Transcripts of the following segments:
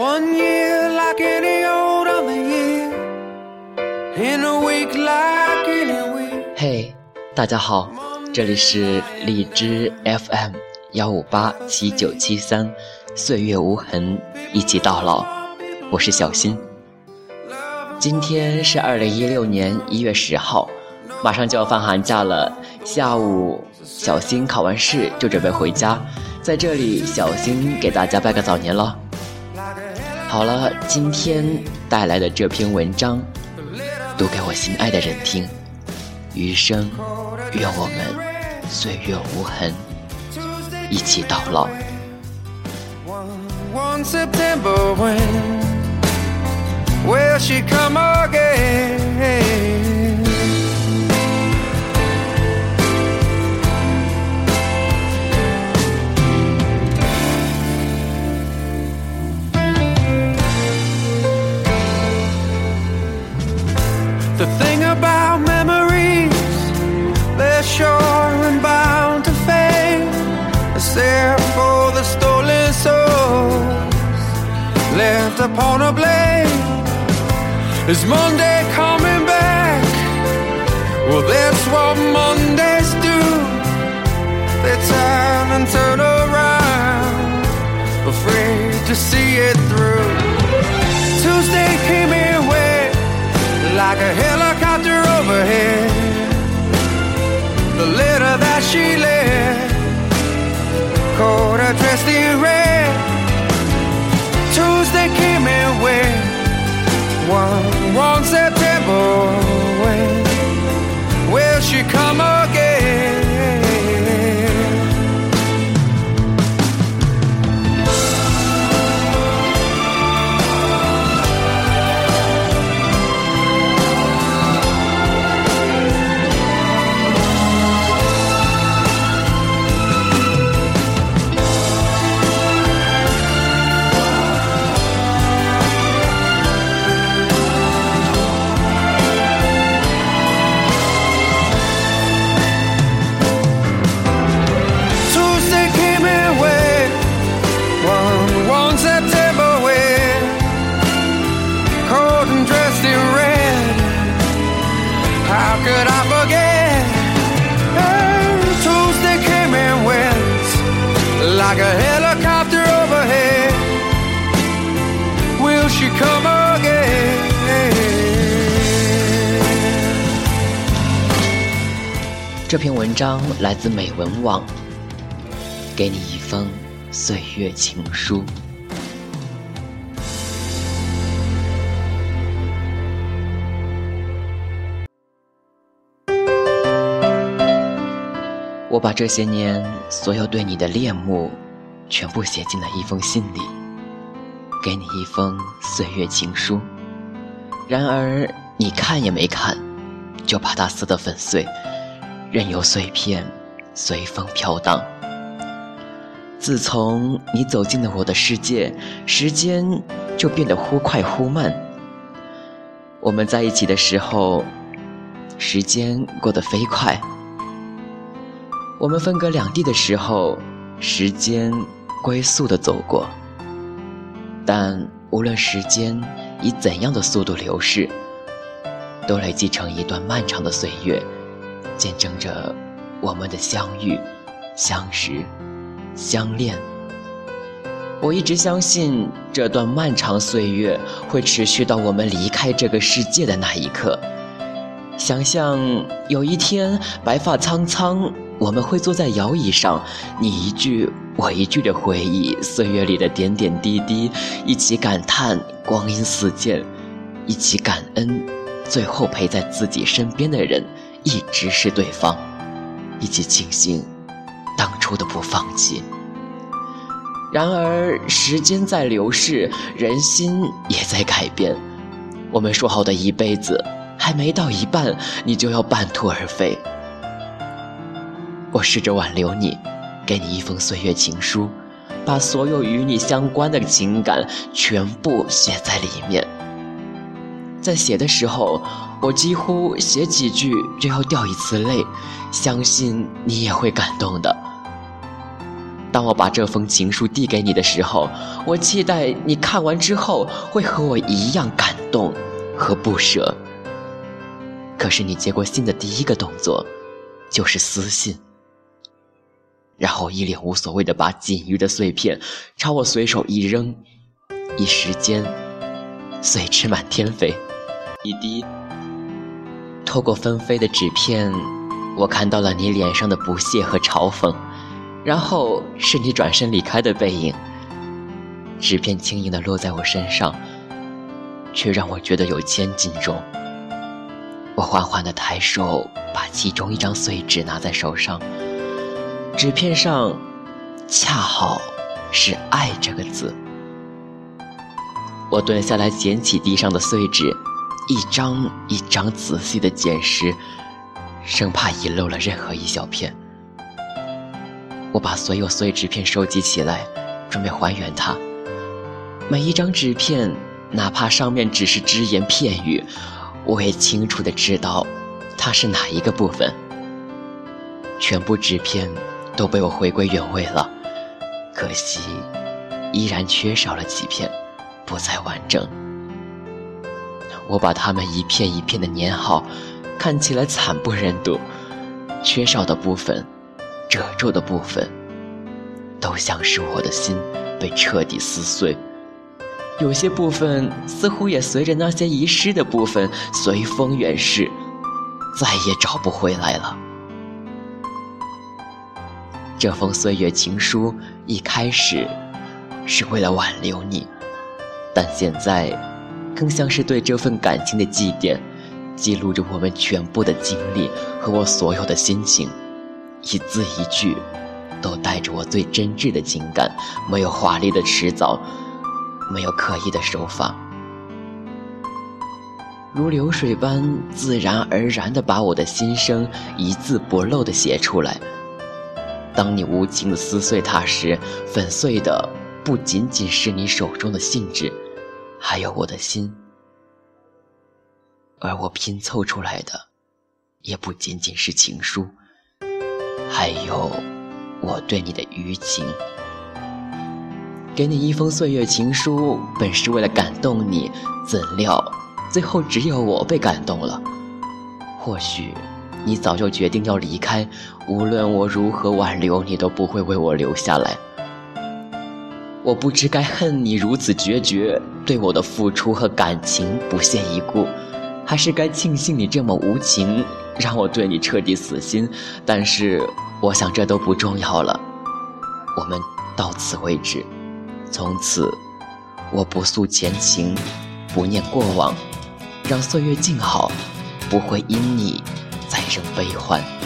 One year like any old other year, in a week like any week. 嘿，大家好，这里是荔枝 FM 幺五八七九七三，岁月无痕，一起到老。我是小新。今天是二零一六年一月十号，马上就要放寒假了。下午，小新考完试就准备回家，在这里，小新给大家拜个早年了。好了，今天带来的这篇文章，读给我心爱的人听。余生，愿我们岁月无痕，一起到老。The left upon a blade. Is Monday coming back? Well, that's what Mondays do. They turn and turn around, afraid to see it through. Tuesday came in wet like a helicopter overhead. The letter that she left caught her dressed in like a helicopter overhead. Will she come again? 这篇文章来自美文网，给你一封岁月情书。我把这些年所有对你的恋慕，全部写进了一封信里，给你一封岁月情书。然而你看也没看，就把它撕得粉碎。任由碎片随风飘荡。自从你走进了我的世界，时间就变得忽快忽慢。我们在一起的时候，时间过得飞快；我们分隔两地的时候，时间龟速的走过。但无论时间以怎样的速度流逝，都累积成一段漫长的岁月。见证着我们的相遇、相识、相恋。我一直相信这段漫长岁月会持续到我们离开这个世界的那一刻。想象有一天白发苍苍，我们会坐在摇椅上，你一句我一句的回忆岁月里的点点滴滴，一起感叹光阴似箭，一起感恩最后陪在自己身边的人。一直是对方，一起庆幸当初的不放弃。然而时间在流逝，人心也在改变。我们说好的一辈子还没到一半，你就要半途而废。我试着挽留你，给你一封岁月情书，把所有与你相关的情感全部写在里面。在写的时候，我几乎写几句就要掉一次泪，相信你也会感动的。当我把这封情书递给你的时候，我期待你看完之后会和我一样感动和不舍。可是你接过信的第一个动作，就是私信，然后一脸无所谓的把仅余的碎片朝我随手一扔，一时间碎纸满天飞。一滴透过纷飞的纸片，我看到了你脸上的不屑和嘲讽，然后是你转身离开的背影。纸片轻盈的落在我身上，却让我觉得有千斤重。我缓缓的抬手，把其中一张碎纸拿在手上，纸片上恰好是“爱”这个字。我蹲下来捡起地上的碎纸，一张一张仔细地捡拾，生怕遗漏了任何一小片。我把所有碎纸片收集起来，准备还原它。每一张纸片，哪怕上面只是只言片语。我也清楚的知道，它是哪一个部分。全部纸片都被我回归原位了，可惜依然缺少了几片，不再完整。我把它们一片一片的粘好，看起来惨不忍睹。缺少的部分，褶皱的部分，都像是我的心被彻底撕碎。有些部分似乎也随着那些遗失的部分随风远逝，再也找不回来了。这封岁月情书一开始是为了挽留你，但现在更像是对这份感情的祭奠，记录着我们全部的经历和我所有的心情，一字一句都带着我最真挚的情感，没有华丽的辞藻。没有刻意的手法，如流水般自然而然地把我的心声一字不漏地写出来。当你无情地撕碎它时，粉碎的不仅仅是你手中的信纸，还有我的心；而我拼凑出来的，也不仅仅是情书，还有我对你的余情。给你一封岁月情书，本是为了感动你，怎料最后只有我被感动了。或许你早就决定要离开，无论我如何挽留，你都不会为我留下来。我不知该恨你如此决绝，对我的付出和感情不屑一顾，还是该庆幸你这么无情，让我对你彻底死心。但是我想这都不重要了，我们到此为止。从此，我不诉前情，不念过往，让岁月静好，不会因你再生悲欢。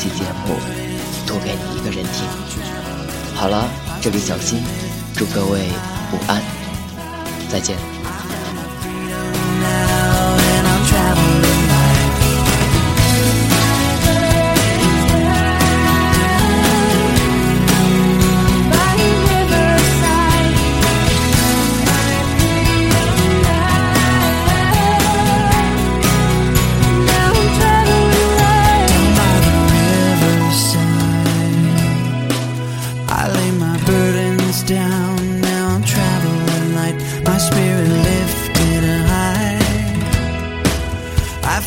期节目读给你一个人听。好了，这里小新，祝各位午安，再见。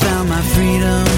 found my freedom.